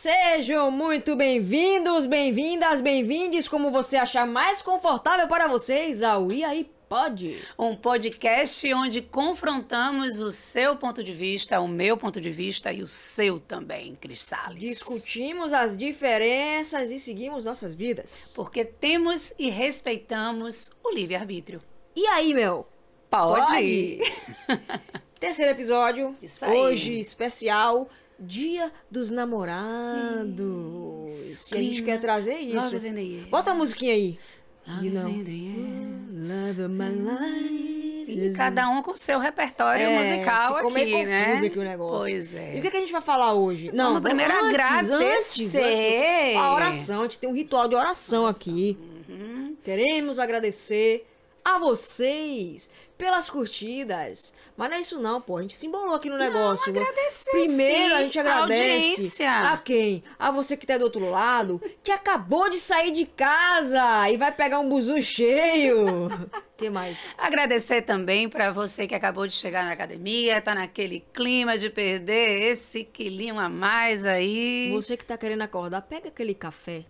Sejam muito bem-vindos, bem-vindas, bem-vindes, como você achar mais confortável para vocês ao E aí Pode. Um podcast onde confrontamos o seu ponto de vista, o meu ponto de vista e o seu também, Cris Salles. Discutimos as diferenças e seguimos nossas vidas. Porque temos e respeitamos o livre-arbítrio. E aí, meu? Pode. Pode. Terceiro episódio. Isso aí. Hoje, especial Dia dos Namorados. Isso. E a gente quer trazer isso. Bota a musiquinha aí. You know, love of my life. E cada um com o seu repertório é, musical ficou aqui, meio né? aqui o negócio. Pois é. E o que, é que a gente vai falar hoje? Não, vamos primeiro antes, agradecer. Antes, a oração, a gente tem um ritual de oração, oração. aqui. Uhum. Queremos agradecer a vocês pelas curtidas. Mas não é isso não, pô. A gente se embolou aqui no negócio. Não, agradecer, Primeiro sim. a gente agradece a, a quem? A você que tá do outro lado, que acabou de sair de casa e vai pegar um buzu cheio. que mais? Agradecer também para você que acabou de chegar na academia, tá naquele clima de perder esse quilinho a mais aí. Você que tá querendo acordar, pega aquele café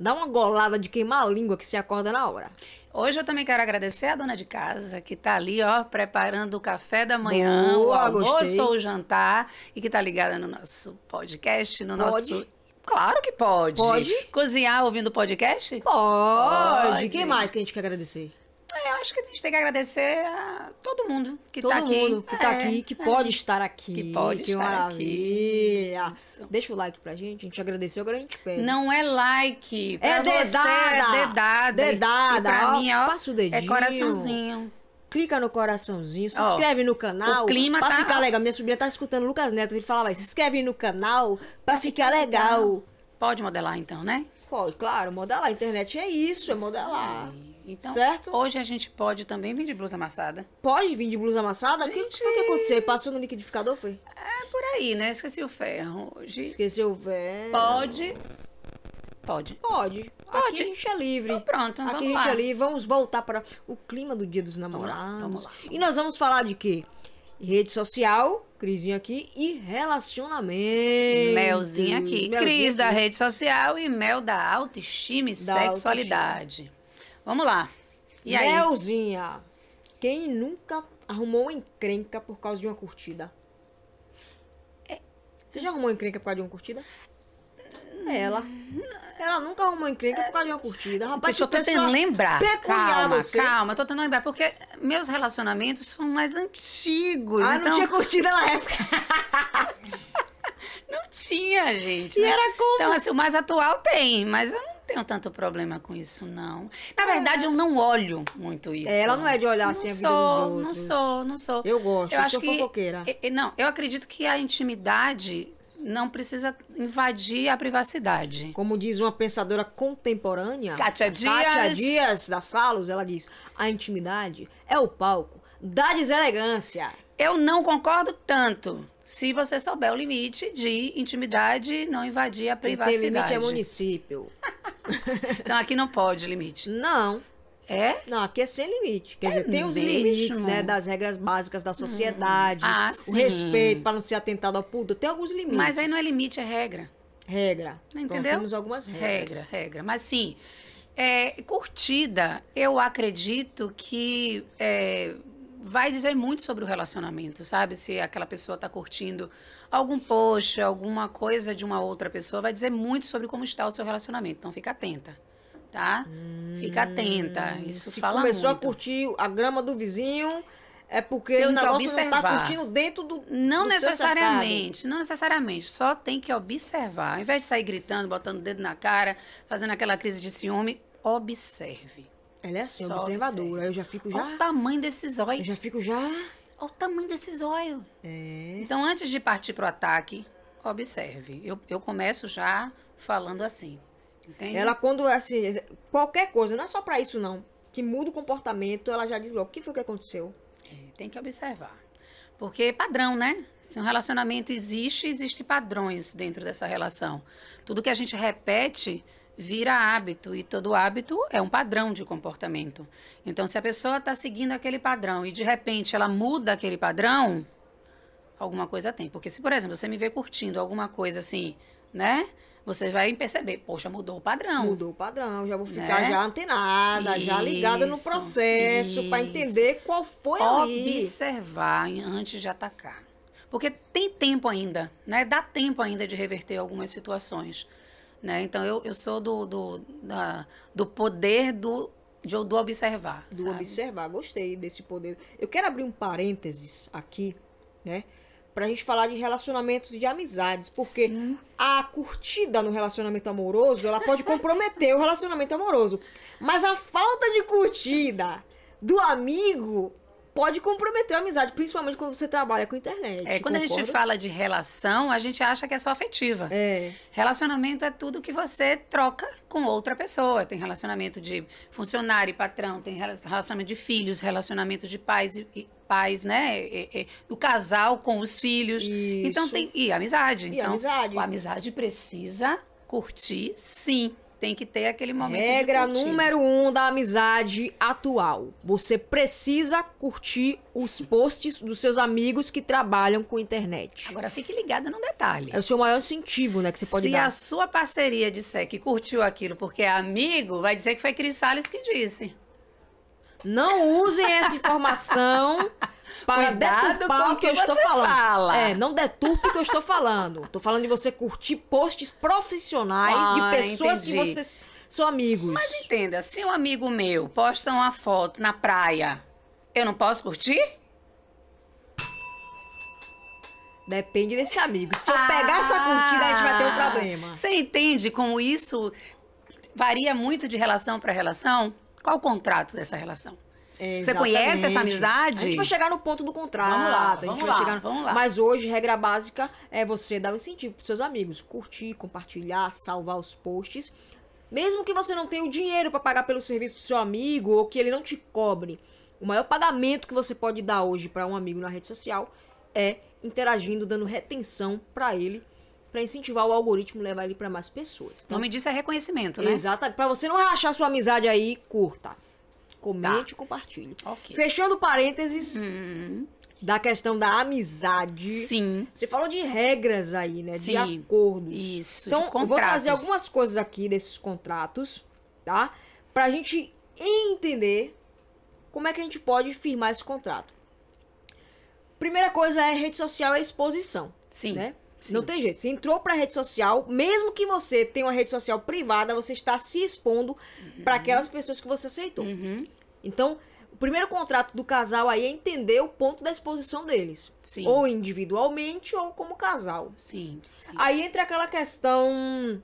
Dá uma golada de queimar a língua que se acorda na hora. Hoje eu também quero agradecer a dona de casa que está ali, ó, preparando o café da manhã, Boa, o almoço gostei. ou o jantar e que está ligada no nosso podcast, no pode? nosso Claro que pode. Pode? Cozinhar ouvindo podcast? Pode. pode. Quem mais que a gente quer agradecer? É, eu acho que a gente tem que agradecer a todo mundo que todo tá aqui. Todo mundo que tá é, aqui, que é. pode estar aqui. Que pode que estar maravilha. aqui. Deixa o like pra gente, a gente agradeceu, agora a gente pede. Não é like, pra é você dedada. é dedada. Dedada. E pra ó, mim, ó, passa o dedinho. é coraçãozinho. Clica no coraçãozinho, se Ó, inscreve no canal. o clima pra tá- ficar legal. Minha sobrinha tá escutando o Lucas Neto, ele falava, se inscreve no canal pra ficar legal. Pode modelar então, né? Pode, claro, modelar. A internet é isso, é modelar. Então, Certo? hoje a gente pode também vir de blusa amassada. Pode vir de blusa amassada? O que Gente. foi que aconteceu? Passou no liquidificador, foi? É por aí, né? Esqueci o ferro hoje. Esqueceu o véu. Pode. Pode. Pode. Pode. Aqui a gente é livre. Então pronto, Aqui vamos a gente lá. é livre. Vamos voltar para o clima do Dia dos lá, Namorados. vamos lá. E nós vamos falar de quê? Rede social, Crisinho aqui, e relacionamento. Melzinho aqui. Melzinho Cris da aqui. rede social e Mel da autoestima e Da sexualidade. Vamos lá. E aí? Melzinha, quem nunca arrumou uma encrenca por causa de uma curtida? Você já arrumou encrenca por causa de uma curtida? Ela. Ela nunca arrumou encrenca por causa de uma curtida. Rapaz, eu tô tentando lembrar. Calma, você. calma. Tô tentando lembrar. Porque meus relacionamentos são mais antigos. Ah, então não tinha curtida na época. não tinha, gente. E né? era como? Então, assim, o mais atual tem, mas eu não tenho tanto problema com isso, não. Na verdade, eu não olho muito isso. Ela não é de olhar assim não a vida sou, dos outros. Não sou, não sou. Eu gosto, eu, eu acho sou que fofoqueira. Não, eu acredito que a intimidade não precisa invadir a privacidade. Como diz uma pensadora contemporânea, Kátia Dias. Kátia Dias da Salos, ela diz: a intimidade é o palco da deselegância. Eu não concordo tanto. Se você souber o limite de intimidade, não invadir a Quem tem privacidade. limite é município. Então aqui não pode limite. Não, É? não, aqui é sem limite. Quer dizer, tem os mesmo? limites, né, das regras básicas da sociedade, Ah, o respeito para não ser atentado ao público, tem alguns limites. Mas aí não é limite, é regra. regra. Pronto, entendeu? temos algumas regras. Regra, regra. Mas sim, é, curtida, eu acredito que é, vai dizer muito sobre o relacionamento, sabe? Se aquela pessoa está curtindo algum post, alguma coisa de uma outra pessoa, vai dizer muito sobre como está o seu relacionamento. Então fica atenta, tá? fica atenta. Isso Hum, Se fala começou muito. a curtir a grama do vizinho, é porque Tem o negócio não tá observar. curtindo dentro do Não do necessariamente, não necessariamente. Só tem que observar. Ao invés de sair gritando, botando o dedo na cara, fazendo aquela crise de ciúme, observe. Ela é assim, Só observadora. observe. Eu já fico Olha já. o tamanho desse Eu zóio. já fico já. Olha o tamanho desse zóio. É. Então, antes de partir pro ataque, observe. Eu, eu começo já falando assim. Entende? Ela, quando, assim, qualquer coisa, não é só pra isso, não. Que muda o comportamento, ela já diz logo: o que foi que aconteceu? É, tem que observar. Porque é padrão, né? Se um relacionamento existe, existem padrões dentro dessa relação. Tudo que a gente repete vira hábito e todo hábito é um padrão de comportamento. Então, se a pessoa está seguindo aquele padrão e de repente ela muda aquele padrão, alguma coisa tem. Porque se, por exemplo, você me vê curtindo alguma coisa assim né? Você vai perceber, poxa, mudou o padrão. Mudou o padrão, já vou ficar né? já antenada, isso, já ligada no processo para entender qual foi ali. Observar antes de atacar. Porque tem tempo ainda, né? Dá tempo ainda de reverter algumas situações. Né? Então, eu, eu sou do, do, da, do poder do, de, do observar. Do sabe? observar, gostei desse poder. Eu quero abrir um parênteses aqui, né? Pra gente falar de relacionamentos e de amizades. Porque Sim. a curtida no relacionamento amoroso, ela pode comprometer o relacionamento amoroso. Mas a falta de curtida do amigo pode comprometer a amizade, principalmente quando você trabalha com internet. É, quando concorda? a gente fala de relação, a gente acha que é só afetiva. É. Relacionamento é tudo que você troca com outra pessoa. Tem relacionamento de funcionário e patrão, tem relacionamento de filhos, relacionamento de pais e, pais, né? E, e, do casal com os filhos. Isso. Então tem e amizade. E então, amizade. A amizade precisa curtir, sim tem que ter aquele momento. Regra número um da amizade atual: você precisa curtir os posts dos seus amigos que trabalham com internet. Agora fique ligada no detalhe. É o seu maior incentivo, né, que você pode Se dar. a sua parceria disser que curtiu aquilo porque é amigo, vai dizer que foi Cris Salles que disse. Não usem essa informação para deturpar o que, que eu estou falando. Fala. É, não deturpe o que eu estou falando. Estou falando de você curtir posts profissionais ah, de pessoas entendi. que vocês são amigos. Mas entenda, se um amigo meu posta uma foto na praia, eu não posso curtir? Depende desse amigo. Se eu ah, pegar essa curtida, a gente vai ter um problema. Você entende como isso varia muito de relação para relação? Qual o contrato dessa relação? É, Você conhece essa amizade? A gente vai chegar no ponto do contrato. Vamos lá, vamos lá, chegar... vamos lá. Mas hoje, regra básica é você dar um incentivo pros seus amigos. Curtir, compartilhar, salvar os posts. Mesmo que você não tenha o dinheiro para pagar pelo serviço do seu amigo ou que ele não te cobre. O maior pagamento que você pode dar hoje para um amigo na rede social é interagindo, dando retenção para ele para incentivar o algoritmo levar ele para mais pessoas. Então, o nome disso é reconhecimento, né? Exato. Para você não rachar sua amizade aí, curta. Comente tá. e compartilhe. Okay. Fechando parênteses hum. da questão da amizade. Sim. Você falou de regras aí, né? Sim. De acordos. Isso. Então, eu vou trazer algumas coisas aqui desses contratos, tá? Pra gente entender como é que a gente pode firmar esse contrato. Primeira coisa é rede social é exposição. Sim. Né? Sim. Não tem jeito. Você entrou pra rede social, mesmo que você tenha uma rede social privada, você está se expondo uhum. para aquelas pessoas que você aceitou. Uhum. Então, o primeiro contrato do casal aí é entender o ponto da exposição deles. Sim. Ou individualmente ou como casal. Sim, sim. Aí entra aquela questão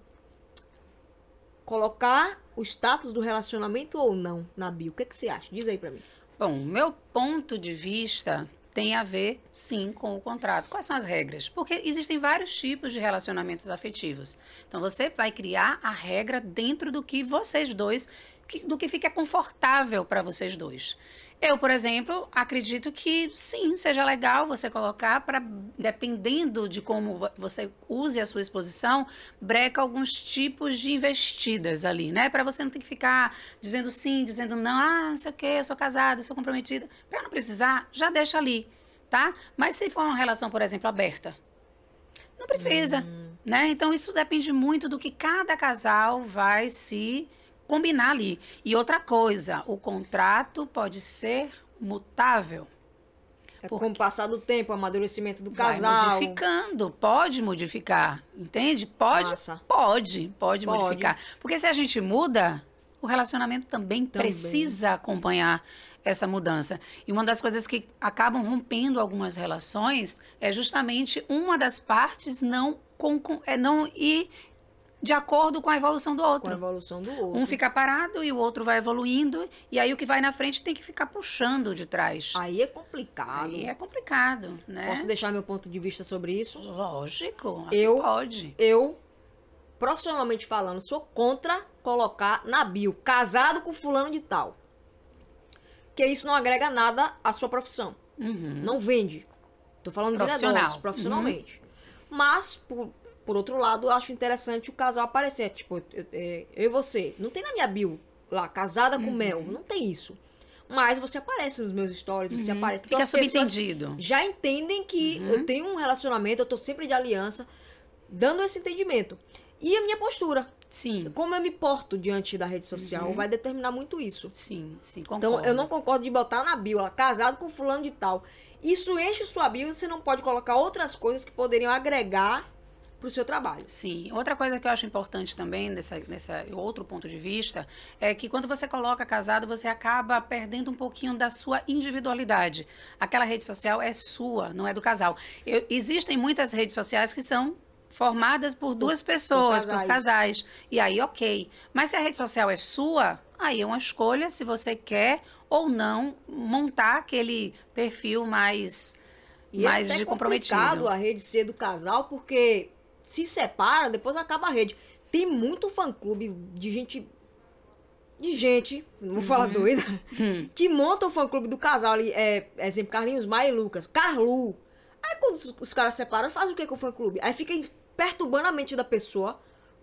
colocar o status do relacionamento ou não na bio. O que, que você acha? Diz aí pra mim. Bom, meu ponto de vista tem a ver, sim, com o contrato. Quais são as regras? Porque existem vários tipos de relacionamentos afetivos. Então, você vai criar a regra dentro do que vocês dois, do que fica confortável para vocês dois. Eu, por exemplo, acredito que sim, seja legal você colocar para, dependendo de como você use a sua exposição, breca alguns tipos de investidas ali, né? Para você não ter que ficar dizendo sim, dizendo não, ah, não sei o quê, eu sou casada, eu sou comprometida. Para não precisar, já deixa ali, tá? Mas se for uma relação, por exemplo, aberta, não precisa, uhum. né? Então isso depende muito do que cada casal vai se combinar ali. E outra coisa, o contrato pode ser mutável. É com o passar do tempo, o amadurecimento do casal. Vai modificando, pode modificar, entende? Pode, pode, pode, pode, modificar. Porque se a gente muda, o relacionamento também, também, precisa acompanhar essa mudança. E uma das coisas que acabam rompendo algumas relações é justamente uma das partes não com, é não ir de acordo com a evolução do outro. Com a evolução do outro. Um fica parado e o outro vai evoluindo, e aí o que vai na frente tem que ficar puxando de trás. Aí é complicado. Aí é complicado, né? Posso deixar meu ponto de vista sobre isso? Lógico, eu pode. Eu, profissionalmente falando, sou contra colocar na bio casado com fulano de tal. Que isso não agrega nada à sua profissão. Uhum. Não vende. Tô falando de negócios, profissionalmente. Uhum. Mas, por, por outro lado, eu acho interessante o casal aparecer. Tipo, eu, eu, eu e você. Não tem na minha bio lá, casada com uhum. mel. Não tem isso. Mas você aparece nos meus stories, você uhum. aparece. Então, Fica subentendido. Já entendem que uhum. eu tenho um relacionamento, eu tô sempre de aliança. dando esse entendimento. E a minha postura. Sim. Como eu me porto diante da rede social Uhum. vai determinar muito isso. Sim, sim, concordo. Então, eu não concordo de botar na bio, ó, casado com fulano de tal. Isso enche sua bio e você não pode colocar outras coisas que poderiam agregar pro seu trabalho. Sim. Outra coisa que eu acho importante também, dessa, dessa outro ponto de vista, é que quando você coloca casado, você acaba perdendo um pouquinho da sua individualidade. Aquela rede social é sua, não é do casal. Eu- existem muitas redes sociais que são formadas por duas pessoas, por casais. casais. E aí, ok. Mas se a rede social é sua, aí é uma escolha se você quer ou não montar aquele perfil mais, E mais é até de comprometido. complicado a rede ser do casal, porque se separa, depois acaba a rede. Tem muito fã-clube de gente... De gente, não vou falar doida, Hum. que monta o fã-clube do casal ali. É, exemplo, Carlinhos Maia e Lucas. Carlu. Aí quando os, os caras separam, faz o que com o fã-clube? Aí fica perturbando a mente da pessoa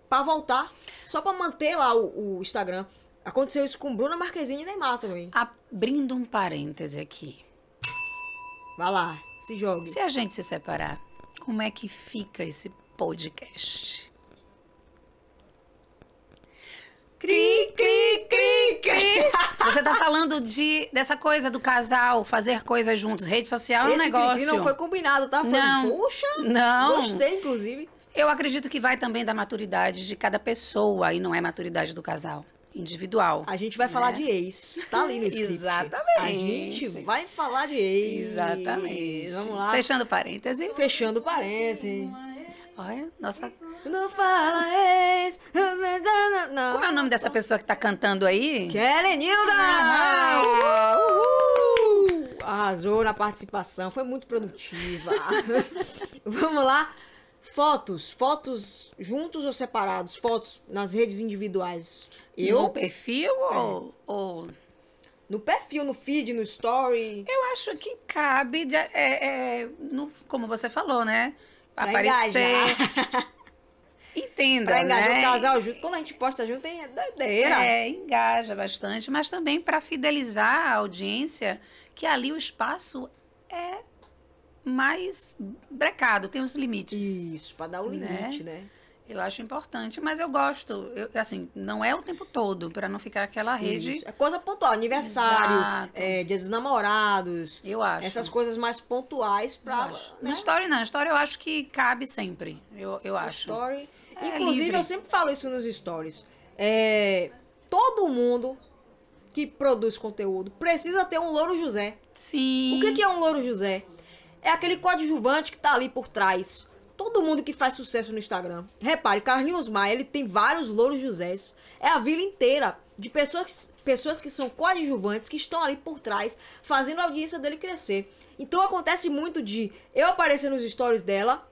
pra voltar, só pra manter lá o, o Instagram. Aconteceu isso com Bruna Marquezine e Neymar também. Abrindo um parêntese aqui. Vai lá, se jogue. Se a gente se separar, como é que fica esse podcast? Cri, cri, cri, cri. Você tá falando de dessa coisa do casal fazer coisas juntos, rede social é um Esse cri-cri negócio. não foi combinado, tá? Foi, Não. Poxa, Não. gostei, inclusive. Eu acredito que vai também da maturidade de cada pessoa e não é maturidade do casal, individual. A gente vai falar Né? de ex. Tá ali no script. Exatamente. A gente vai falar de ex. Exatamente. Vamos lá. Fechando parêntese. Fechando parênteses. Olha, nossa. Não fala ex. Não. Como é o nome dessa pessoa que tá cantando aí? Kelly Nilda! Uhul! Arrasou na participação, foi muito produtiva. Vamos lá. Fotos. Fotos juntos ou separados? Fotos nas redes individuais. No Eu, perfil ou, ou no perfil, no feed, no story. Eu acho que cabe, é, é, no- como você falou, né? Pra Aparecer. engajar. Entenda, Pra engajar né? o casal junto. Quando a gente posta junto, é doideira. É, engaja bastante, mas também para fidelizar a audiência, que ali o espaço é mais brecado, tem os limites. Isso, pra dar o Né? limite, né? Eu acho importante, mas eu gosto, eu, assim, não é o tempo todo, para não ficar aquela rede. Isso. É coisa pontual. Aniversário, é, dia dos namorados. Eu acho. Essas coisas mais pontuais pra. né? Na história não, na história eu acho que cabe sempre. Eu, eu acho. Story. É Inclusive, livre. eu sempre falo isso nos stories. É, todo mundo que produz conteúdo precisa ter um Louro José. Sim. O que, que é um Louro José? É aquele coadjuvante que tá ali por trás. Todo mundo que faz sucesso no Instagram. Repare, Carlinhos Maia, ele tem vários Louros Josés. É a vila inteira de pessoas, pessoas que são coadjuvantes, que estão ali por trás, fazendo a audiência dele crescer. Então acontece muito de eu aparecer nos stories dela,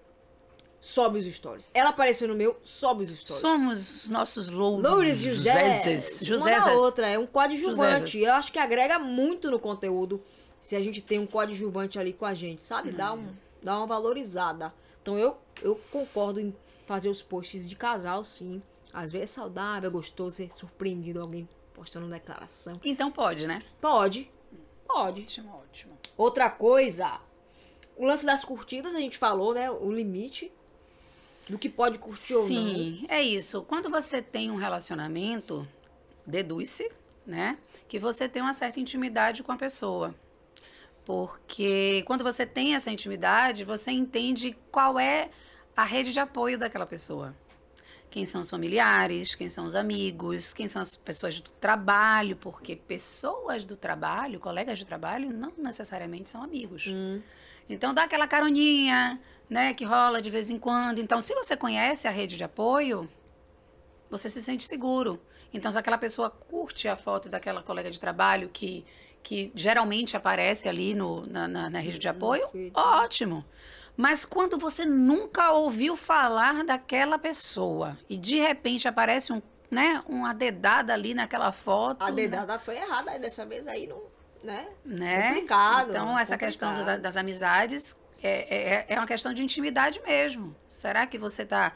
sobe os stories. Ela aparecer no meu, sobe os stories. Somos os nossos louros. Loures José. Joséses. Uma outra, é um coadjuvante. Eu acho que agrega muito no conteúdo se a gente tem um coadjuvante ali com a gente, sabe? Dá, um, dá uma valorizada. Então eu, eu concordo em fazer os posts de casal, sim. Às vezes é saudável, é gostoso ser surpreendido alguém postando uma declaração. Então pode, né? Pode. Pode. Ótimo, ótimo. Outra coisa, o lance das curtidas, a gente falou, né? O limite do que pode curtir ou não. Sim, é isso. Quando você tem um relacionamento, deduz-se, né? Que você tem uma certa intimidade com a pessoa. Porque quando você tem essa intimidade, você entende qual é a rede de apoio daquela pessoa. Quem são os familiares, quem são os amigos, quem são as pessoas do trabalho, porque pessoas do trabalho, colegas de trabalho, não necessariamente são amigos. Hum. Então dá aquela caroninha, né, que rola de vez em quando. Então, se você conhece a rede de apoio, você se sente seguro. Então, se aquela pessoa curte a foto daquela colega de trabalho que, que geralmente aparece ali no, na, na- na rede de apoio, feed. ótimo. Mas quando você nunca ouviu falar daquela pessoa e de repente aparece um, né, uma dedada ali naquela foto, A né? dedada foi errada, dessa vez aí não, né? né? Complicado, Então, essa questão complicado. das, das amizades é, é, é uma questão de intimidade mesmo. Será que você está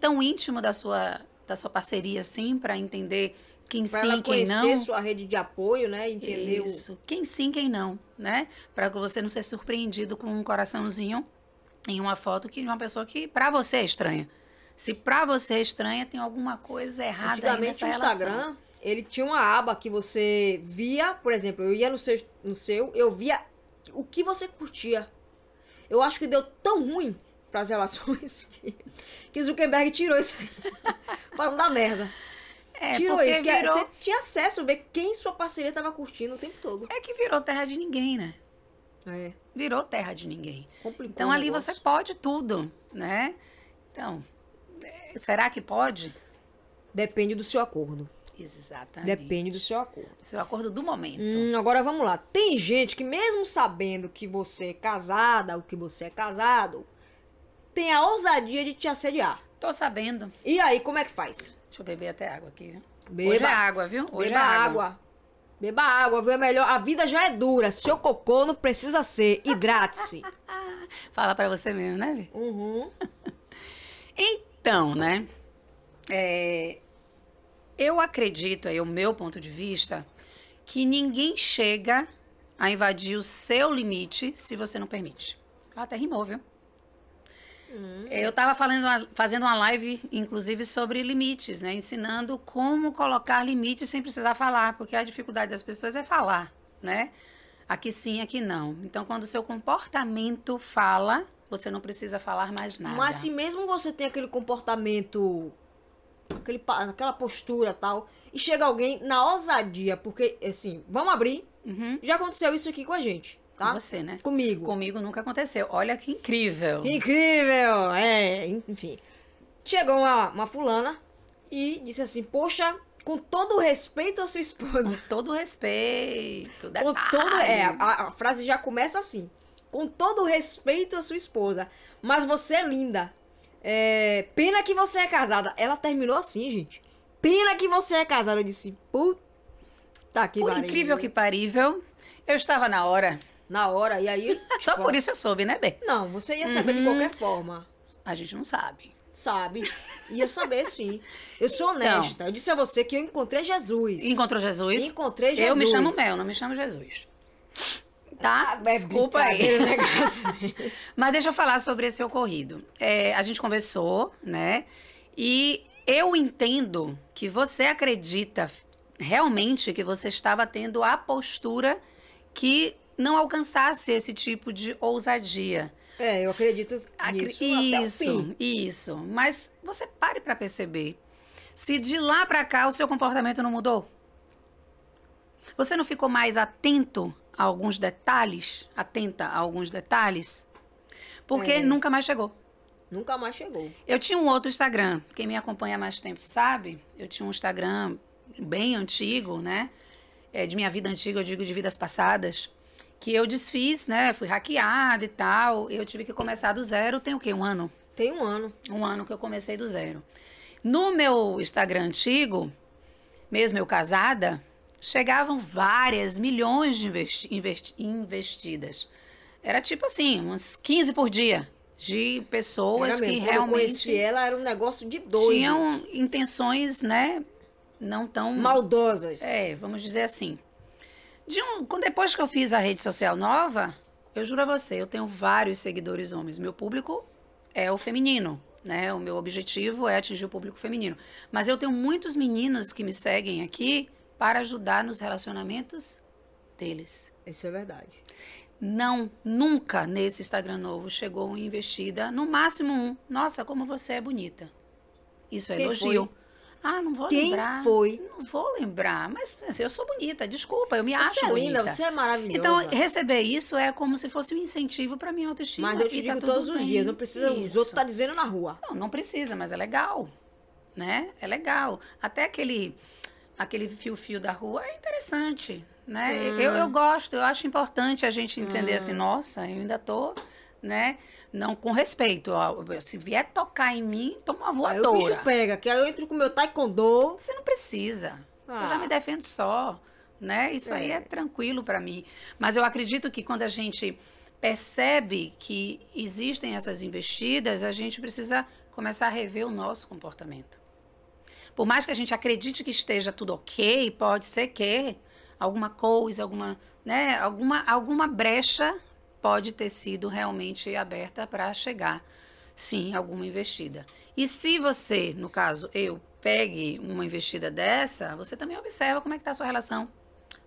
tão íntimo da sua, da sua parceria, assim, para entender quem Pra sim, ela quem conhecer não? sua rede de apoio, né? Entender o... Isso. Quem sim, quem não, né? Para que você não ser surpreendido com um coraçãozinho em uma foto que de uma pessoa que para você é estranha. Se para você é estranha, tem alguma coisa errada Antigamente aí o nessa Instagram, relação. ele tinha uma aba que você via, por exemplo, eu ia no seu, no seu, eu via o que você curtia. Eu acho que deu tão ruim pras relações que, que Zuckerberg tirou isso aí. pra não dar merda. É, tirou porque isso, que é- virou, você tinha acesso a ver quem sua parceria tava curtindo o tempo todo. é que virou terra de ninguém, né? É, Virou terra de ninguém. complicou Então ali negócio. você pode tudo, né? Então, é, será que pode? Depende do seu acordo. Exatamente. Depende do seu acordo. Seu acordo do momento. Hum, agora vamos lá. Tem gente que mesmo sabendo que você é casada, ou que você é casado, tem a ousadia de te assediar. Tô sabendo. E aí, como é que faz? Deixa eu beber até água aqui. viu? Beba. Hoje é água, viu? Hoje Beba é água. Beba água, viu? É melhor. A vida já é dura. Seu cocô não precisa ser. Hidrate-se. Fala pra você mesmo, né, Vi? Uhum. Então, né? é, eu acredito, aí, o meu ponto de vista, que ninguém chega a invadir o seu limite se você não permite. Até rimou, viu? Eu estava fazendo uma live, inclusive, sobre limites, né? Ensinando como colocar limites sem precisar falar, porque a dificuldade das pessoas é falar, né? Aqui sim, aqui não. Então, quando o seu comportamento fala, você não precisa falar mais nada. Mas se mesmo você tem aquele comportamento, aquele, aquela postura tal, e chega alguém na ousadia, porque, assim, vamos abrir. Uhum. Já aconteceu isso aqui com a gente, Com tá? você, né? Comigo. Comigo nunca aconteceu. Olha que incrível. Que incrível! É, enfim. Chegou uma, uma fulana e disse assim: Poxa, com todo o respeito à sua esposa. Com todo respeito. Com detalhe. todo. É, a, a frase já começa assim: Com todo o respeito à sua esposa. Mas você é linda. É, pena que você é casada. Ela terminou assim, gente. Pena que você é casada. Eu disse: Puta que Por incrível que parível, eu estava na hora. Na hora, e aí. Só tipo, por isso eu soube, né, Bê? Não, você ia saber de Uhum. qualquer forma. A gente não sabe. Sabe? Ia saber sim. Eu sou honesta. Eu disse a você que eu encontrei Jesus. Encontrou Jesus? Encontrei Jesus. Eu me chamo Mel, não me chamo Jesus. Tá? É Desculpa aí. né? Mas deixa eu falar sobre esse ocorrido. É, a gente conversou, né? E eu entendo que você acredita realmente que você estava tendo a postura que não alcançasse esse tipo de ousadia. É, eu acredito Acre- nisso Isso, isso. Mas você pare para perceber. Se de lá para cá o seu comportamento não mudou, você não ficou mais atento a alguns detalhes, atenta a alguns detalhes, porque É. nunca mais chegou. Nunca mais chegou. Eu tinha um outro Instagram. Quem me acompanha há mais tempo sabe. Eu tinha um Instagram bem antigo, né? É, de minha vida antiga, eu digo de vidas passadas. Que eu desfiz, né? Fui hackeada e tal. Eu tive que começar do zero. Tem o quê? Um ano? Tem um ano. Um ano que eu comecei do zero. No meu Instagram antigo, mesmo eu casada, chegavam várias milhões de investi- investi- investidas. Era tipo assim, uns 15 por dia de pessoas que. Quando eu conheci realmente ela, era um negócio de doido. tinham intenções, né, não tão Maldosas. é, vamos dizer assim. De um, depois que eu fiz a rede social nova, eu juro a você, eu tenho vários seguidores homens. Meu público é o feminino, né? O meu objetivo é atingir o público feminino. Mas eu tenho muitos meninos que me seguem aqui para ajudar nos relacionamentos deles. Isso é verdade. Não, nunca nesse Instagram novo chegou uma investida, no máximo um. Nossa, como você é bonita. Isso é Quem elogio. foi? Ah, não vou Quem lembrar. foi? Não vou lembrar, mas assim, eu sou bonita, desculpa, eu me Você acho é linda, bonita. você é maravilhosa. Então, receber isso é como se fosse um incentivo para minha autoestima. Mas eu te tá digo tudo todos os bem. dias, não precisa os Isso. outros tá dizendo na rua. Não, não precisa, mas é legal, né? É legal. Até aquele aquele fio-fio da rua é interessante, né? Hum. Eu, eu gosto, eu acho importante a gente entender assim, nossa, eu ainda tô, né? Não com respeito. ó, Se vier tocar em mim, toma uma Aí o bicho voadora. pega, que aí eu entro com o meu taekwondo. Você não precisa. Eu já Ah. me defendo só, né? Isso aí É. é tranquilo para mim. Mas eu acredito que quando a gente percebe que existem essas investidas, a gente precisa começar a rever o nosso comportamento. Por mais que a gente acredite que esteja tudo ok, pode ser que alguma coisa, alguma, né, alguma, alguma brecha pode ter sido realmente aberta para chegar, sim, alguma investida. E se você, no caso, eu, pegue uma investida dessa, você também observa como é que está a sua relação.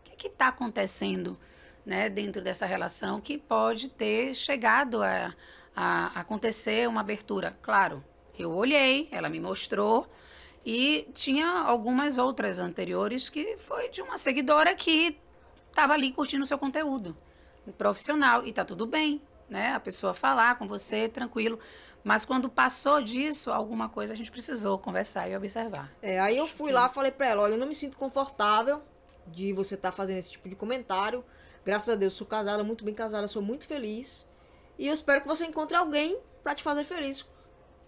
O que está acontecendo né, dentro dessa relação que pode ter chegado a, a acontecer uma abertura. Claro, eu olhei, ela me mostrou, e tinha algumas outras anteriores que foi de uma seguidora que estava ali curtindo o seu conteúdo profissional e tá tudo bem, né? A pessoa falar com você tranquilo. Mas quando passou disso, alguma coisa a gente precisou conversar e observar. É, aí eu fui Sim. lá falei pra ela, olha, eu não me sinto confortável de você estar tá fazendo esse tipo de comentário. Graças a Deus, sou casada, muito bem casada, sou muito feliz. E eu espero que você encontre alguém para te fazer feliz,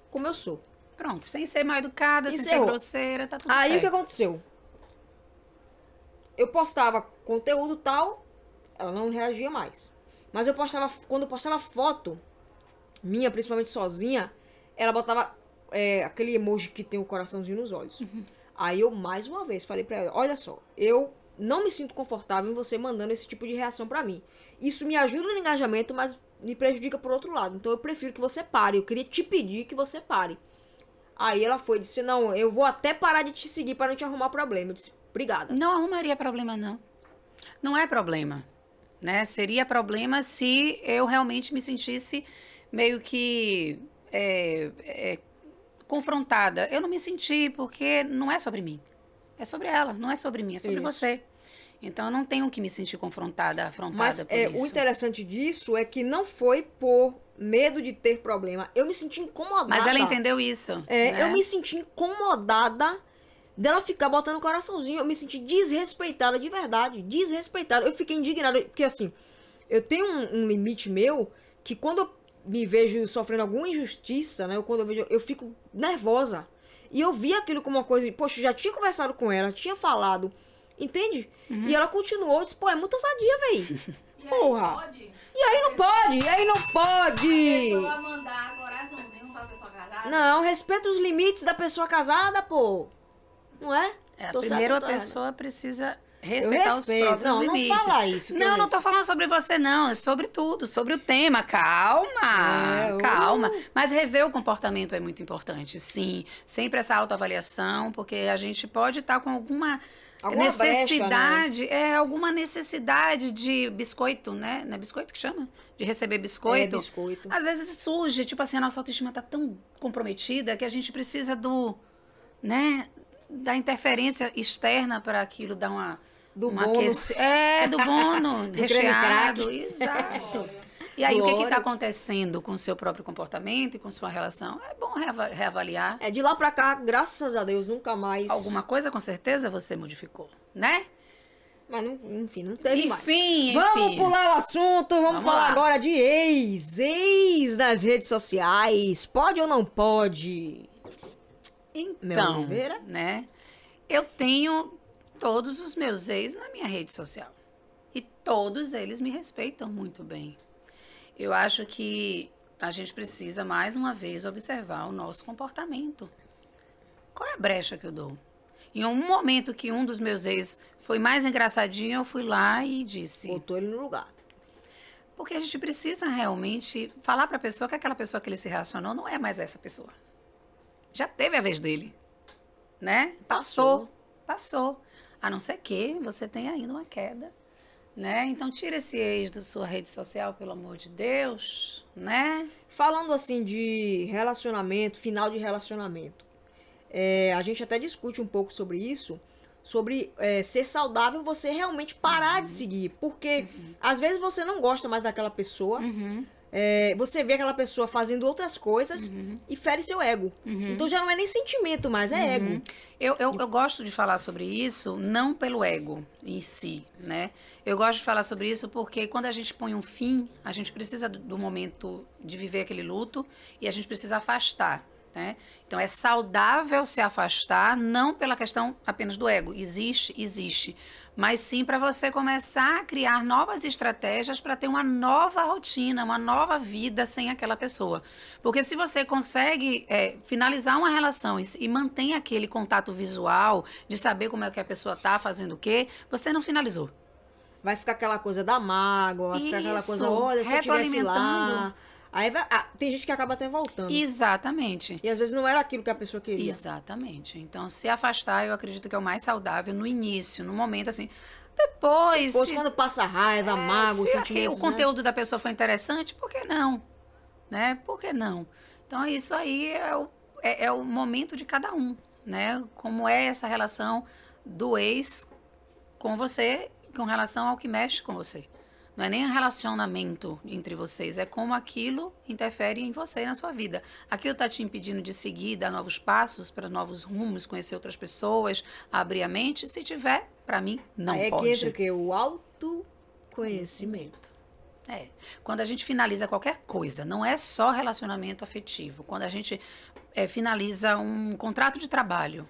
como eu sou. Pronto, sem ser mal educada, sem ser grosseira, tá tudo Aí certo. Aí o que aconteceu? Eu postava conteúdo tal, ela não reagia mais. Mas eu postava, quando eu postava foto, minha, principalmente sozinha, ela botava é, aquele emoji que tem o um coraçãozinho nos olhos. Uhum. Aí eu, mais uma vez, falei pra ela: olha só, eu não me sinto confortável em você mandando esse tipo de reação para mim. Isso me ajuda no engajamento, mas me prejudica por outro lado. Então eu prefiro que você pare. Eu queria te pedir que você pare. Aí ela foi e disse: Não, eu vou até parar de te seguir para não te arrumar problema. Eu disse: Obrigada. Não arrumaria problema, não. Não é problema. Né? Seria problema se eu realmente me sentisse meio que é, é, confrontada. Eu não me senti porque não é sobre mim. É sobre ela, não é sobre mim, é sobre Isso. você. Então eu não tenho que me sentir confrontada, afrontada Mas, por é, isso. O interessante disso é que não foi por medo de ter problema. Eu me senti incomodada. Mas ela entendeu isso. É, né? eu me senti incomodada dela ficar botando coraçãozinho. Eu me senti desrespeitada de verdade. Desrespeitada. Eu fiquei indignada. Porque assim, eu tenho um, um limite meu que quando eu me vejo sofrendo alguma injustiça, né? Ou quando eu vejo, eu fico nervosa. E eu vi aquilo como uma coisa, poxa, já tinha conversado com ela, tinha falado, entende? Uhum. E ela continuou, disse, pô, é muito ousadia, véi. Porra. Pode? E aí não pode, e aí não pode. A mandar coraçãozinho pra pessoa casada? Não, respeita os limites da pessoa casada, pô. Não é? é primeiro a pessoa precisa respeitar os próprios não, limites. Não, fala isso. Não, não tô falando sobre você, não. É sobre tudo, sobre o tema. Calma, é, calma. Uh. Mas rever o comportamento é muito importante, sim. Sempre essa autoavaliação, porque a gente pode estar tá com alguma Alguma necessidade, brecha, né? é alguma necessidade de biscoito, né? Não é biscoito que chama? De receber biscoito. É, biscoito. Às vezes surge, tipo assim, a nossa autoestima tá tão comprometida que a gente precisa do, né, da interferência externa para aquilo dar uma do uma bono. Aquece... É, do bono recheado, exato. E aí, o que está acontecendo com o seu próprio comportamento e com sua relação? É bom reavaliar. É de lá para cá, graças a Deus, nunca mais. Alguma coisa, com certeza, você modificou, né? Mas, não, enfim, não teve enfim, mais. Enfim, Vamos pular o assunto, vamos, vamos falar lá. agora de ex. Ex nas redes sociais. Pode ou não pode? Então, né? Eu tenho todos os meus ex na minha rede social. E todos eles me respeitam muito bem eu acho que a gente precisa, mais uma vez, observar o nosso comportamento. Qual é a brecha que eu dou? Em um momento que um dos meus ex foi mais engraçadinho, eu fui lá e disse. Botou ele no lugar. Porque a gente precisa realmente falar para a pessoa que aquela pessoa que ele se relacionou não é mais essa pessoa. Já teve a vez dele. Né? Passou. Passou. passou. A não ser que você tenha ainda uma queda né? Então tira esse ex da sua rede social, pelo amor de Deus, né? Falando assim de relacionamento, final de relacionamento, é, a gente até discute um pouco sobre isso, sobre é, ser saudável você realmente parar uhum. de seguir, porque uhum. às vezes você não gosta mais daquela pessoa. Uhum é, você vê aquela pessoa fazendo outras coisas uhum. e fere seu ego. Uhum. Então já não é nem sentimento, mas é uhum. ego. Eu, eu, eu, gosto de falar sobre isso, não pelo ego em si, né? Eu gosto de falar sobre isso porque quando a gente põe um fim, a gente precisa do, do momento de viver aquele luto e a gente precisa afastar. Né? Então é saudável se afastar, não pela questão apenas do ego. Existe, existe mas sim para você começar a criar novas estratégias para ter uma nova rotina, uma nova vida sem aquela pessoa. Porque se você consegue é, finalizar uma relação e, e mantém aquele contato visual de saber como é que a pessoa está fazendo o quê, você não finalizou. vai ficar aquela coisa da mágoa, vai ficar aquela coisa, olha, se eu tivesse lá. Aí vai, ah, tem gente que acaba até voltando. Exatamente. E às vezes não era aquilo que a pessoa queria. Exatamente. Então, se afastar, eu acredito que é o mais saudável no início, no momento assim. Depois. Depois, se, quando passa raiva, é, mágoa, se o né? conteúdo da pessoa foi interessante, por que não? Né? Por que não? Então, isso aí é o, é, é o momento de cada um, né? Como é essa relação do ex com você, com relação ao que mexe com você. Não é nem um relacionamento entre vocês, é como aquilo interfere em você e na sua vida. Aquilo está te impedindo de seguir, dar novos passos para novos rumos, conhecer outras pessoas, abrir a mente. Se tiver, para mim, não Aí pode. É que entra o quê? O autoconhecimento. É. Quando a gente finaliza qualquer coisa, não é só relacionamento afetivo. Quando a gente é, finaliza um contrato de trabalho,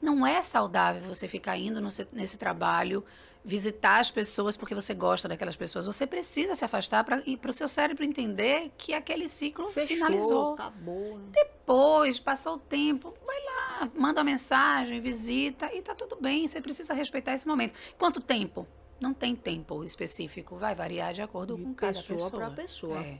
não é saudável você ficar indo no, nesse trabalho visitar as pessoas porque você gosta daquelas pessoas. Você precisa se afastar para o seu cérebro entender que aquele ciclo Fechou, finalizou. Acabou. Né? Depois, passou o tempo, vai lá, manda uma mensagem, visita e tá tudo bem. Você precisa respeitar esse momento. Quanto tempo? Não tem tempo específico, vai variar de acordo de com cada pessoa. Pessoa para pessoa. É.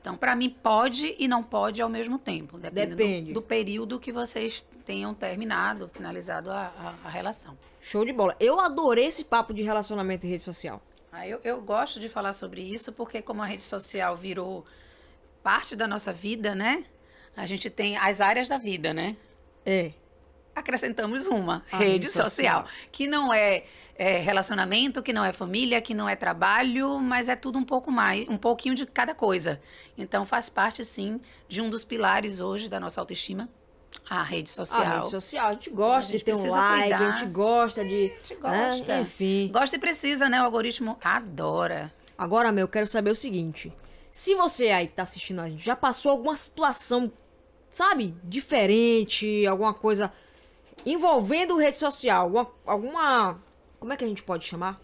Então, para mim, pode e não pode ao mesmo tempo. Depende. Do, do, período que vocês tenham terminado, finalizado a, a, a, relação. Show de bola. Eu adorei esse papo de relacionamento em rede social. Ah, eu, eu gosto de falar sobre isso porque, como a rede social virou parte da nossa vida, né? A gente tem as áreas da vida, né? É acrescentamos uma a rede social, social, que não é, é, relacionamento, que não é família, que não é trabalho, mas é tudo um pouco mais, um pouquinho de cada coisa. Então faz parte sim de um dos pilares hoje da nossa autoestima, a rede social. A rede social, a gente gosta a gente de ter um like, cuidar. a gente gosta de, a gente gosta. Né? enfim, gosta e precisa, né? O algoritmo adora. Agora, meu, eu quero saber o seguinte: se você aí que tá assistindo a gente já passou alguma situação, sabe, diferente, alguma coisa envolvendo rede social, alguma, alguma como é que a gente pode chamar?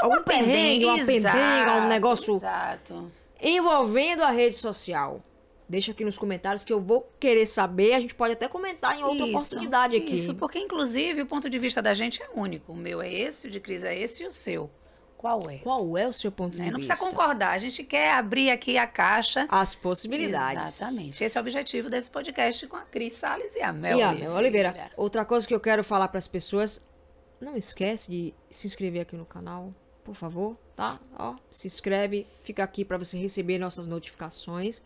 Algum perrengue, uma pendenga, um negócio exato. envolvendo a rede social. Deixa aqui nos comentários que eu vou querer saber. A gente pode até comentar em outra isso, oportunidade aqui. Isso, porque inclusive o ponto de vista da gente é único. O meu é esse, o de Cris é esse e o seu. Qual é? Qual é o seu ponto de é, vista? Não precisa concordar. A gente quer abrir aqui a caixa. As possibilidades. Exatamente. Esse é o objetivo desse podcast com a Cris Salles e a Mel, e a Oliveira. Oliveira. Outra coisa que eu quero falar para as pessoas, não esquece de se inscrever aqui no canal, por favor, tá? Ó, se inscreve, fica aqui para você receber nossas notificações.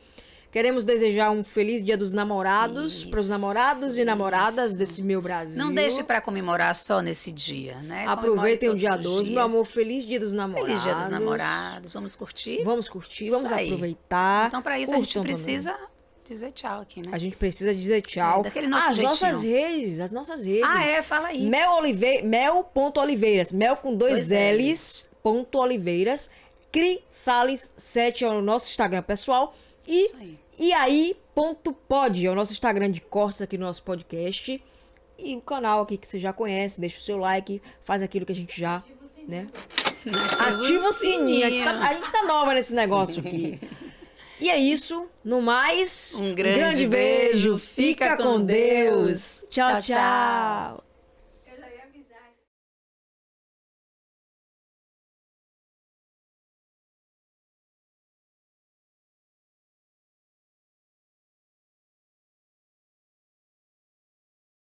Queremos desejar um feliz Dia dos Namorados para os namorados e namoradas isso. desse meu Brasil. Não deixe para comemorar só nesse dia, né? Aproveitem o dia 12, meu amor. Feliz Dia dos Namorados. Feliz Dia dos Namorados. Vamos curtir? Vamos curtir, vamos aproveitar. Então, para isso, a gente precisa também. dizer tchau aqui, né? A gente precisa dizer tchau. É, daquele nosso as jeitinho. nossas redes, as nossas redes. Ah, é? Fala aí. Mel Olive... Mel.oliveiras. Mel com dois, dois L's. Ponto Oliveiras. Cri Sales 7 é o nosso Instagram pessoal. E Isso aí. E aí, ponto pod, é o nosso Instagram de cortes aqui no nosso podcast. E o canal aqui que você já conhece, deixa o seu like, faz aquilo que a gente já, né? Ativa, Ativa o sininho. A gente, tá, a gente tá nova nesse negócio aqui. E é isso. No mais, um grande, grande beijo. Fica, Fica com Deus. Deus. tchau. tchau. tchau.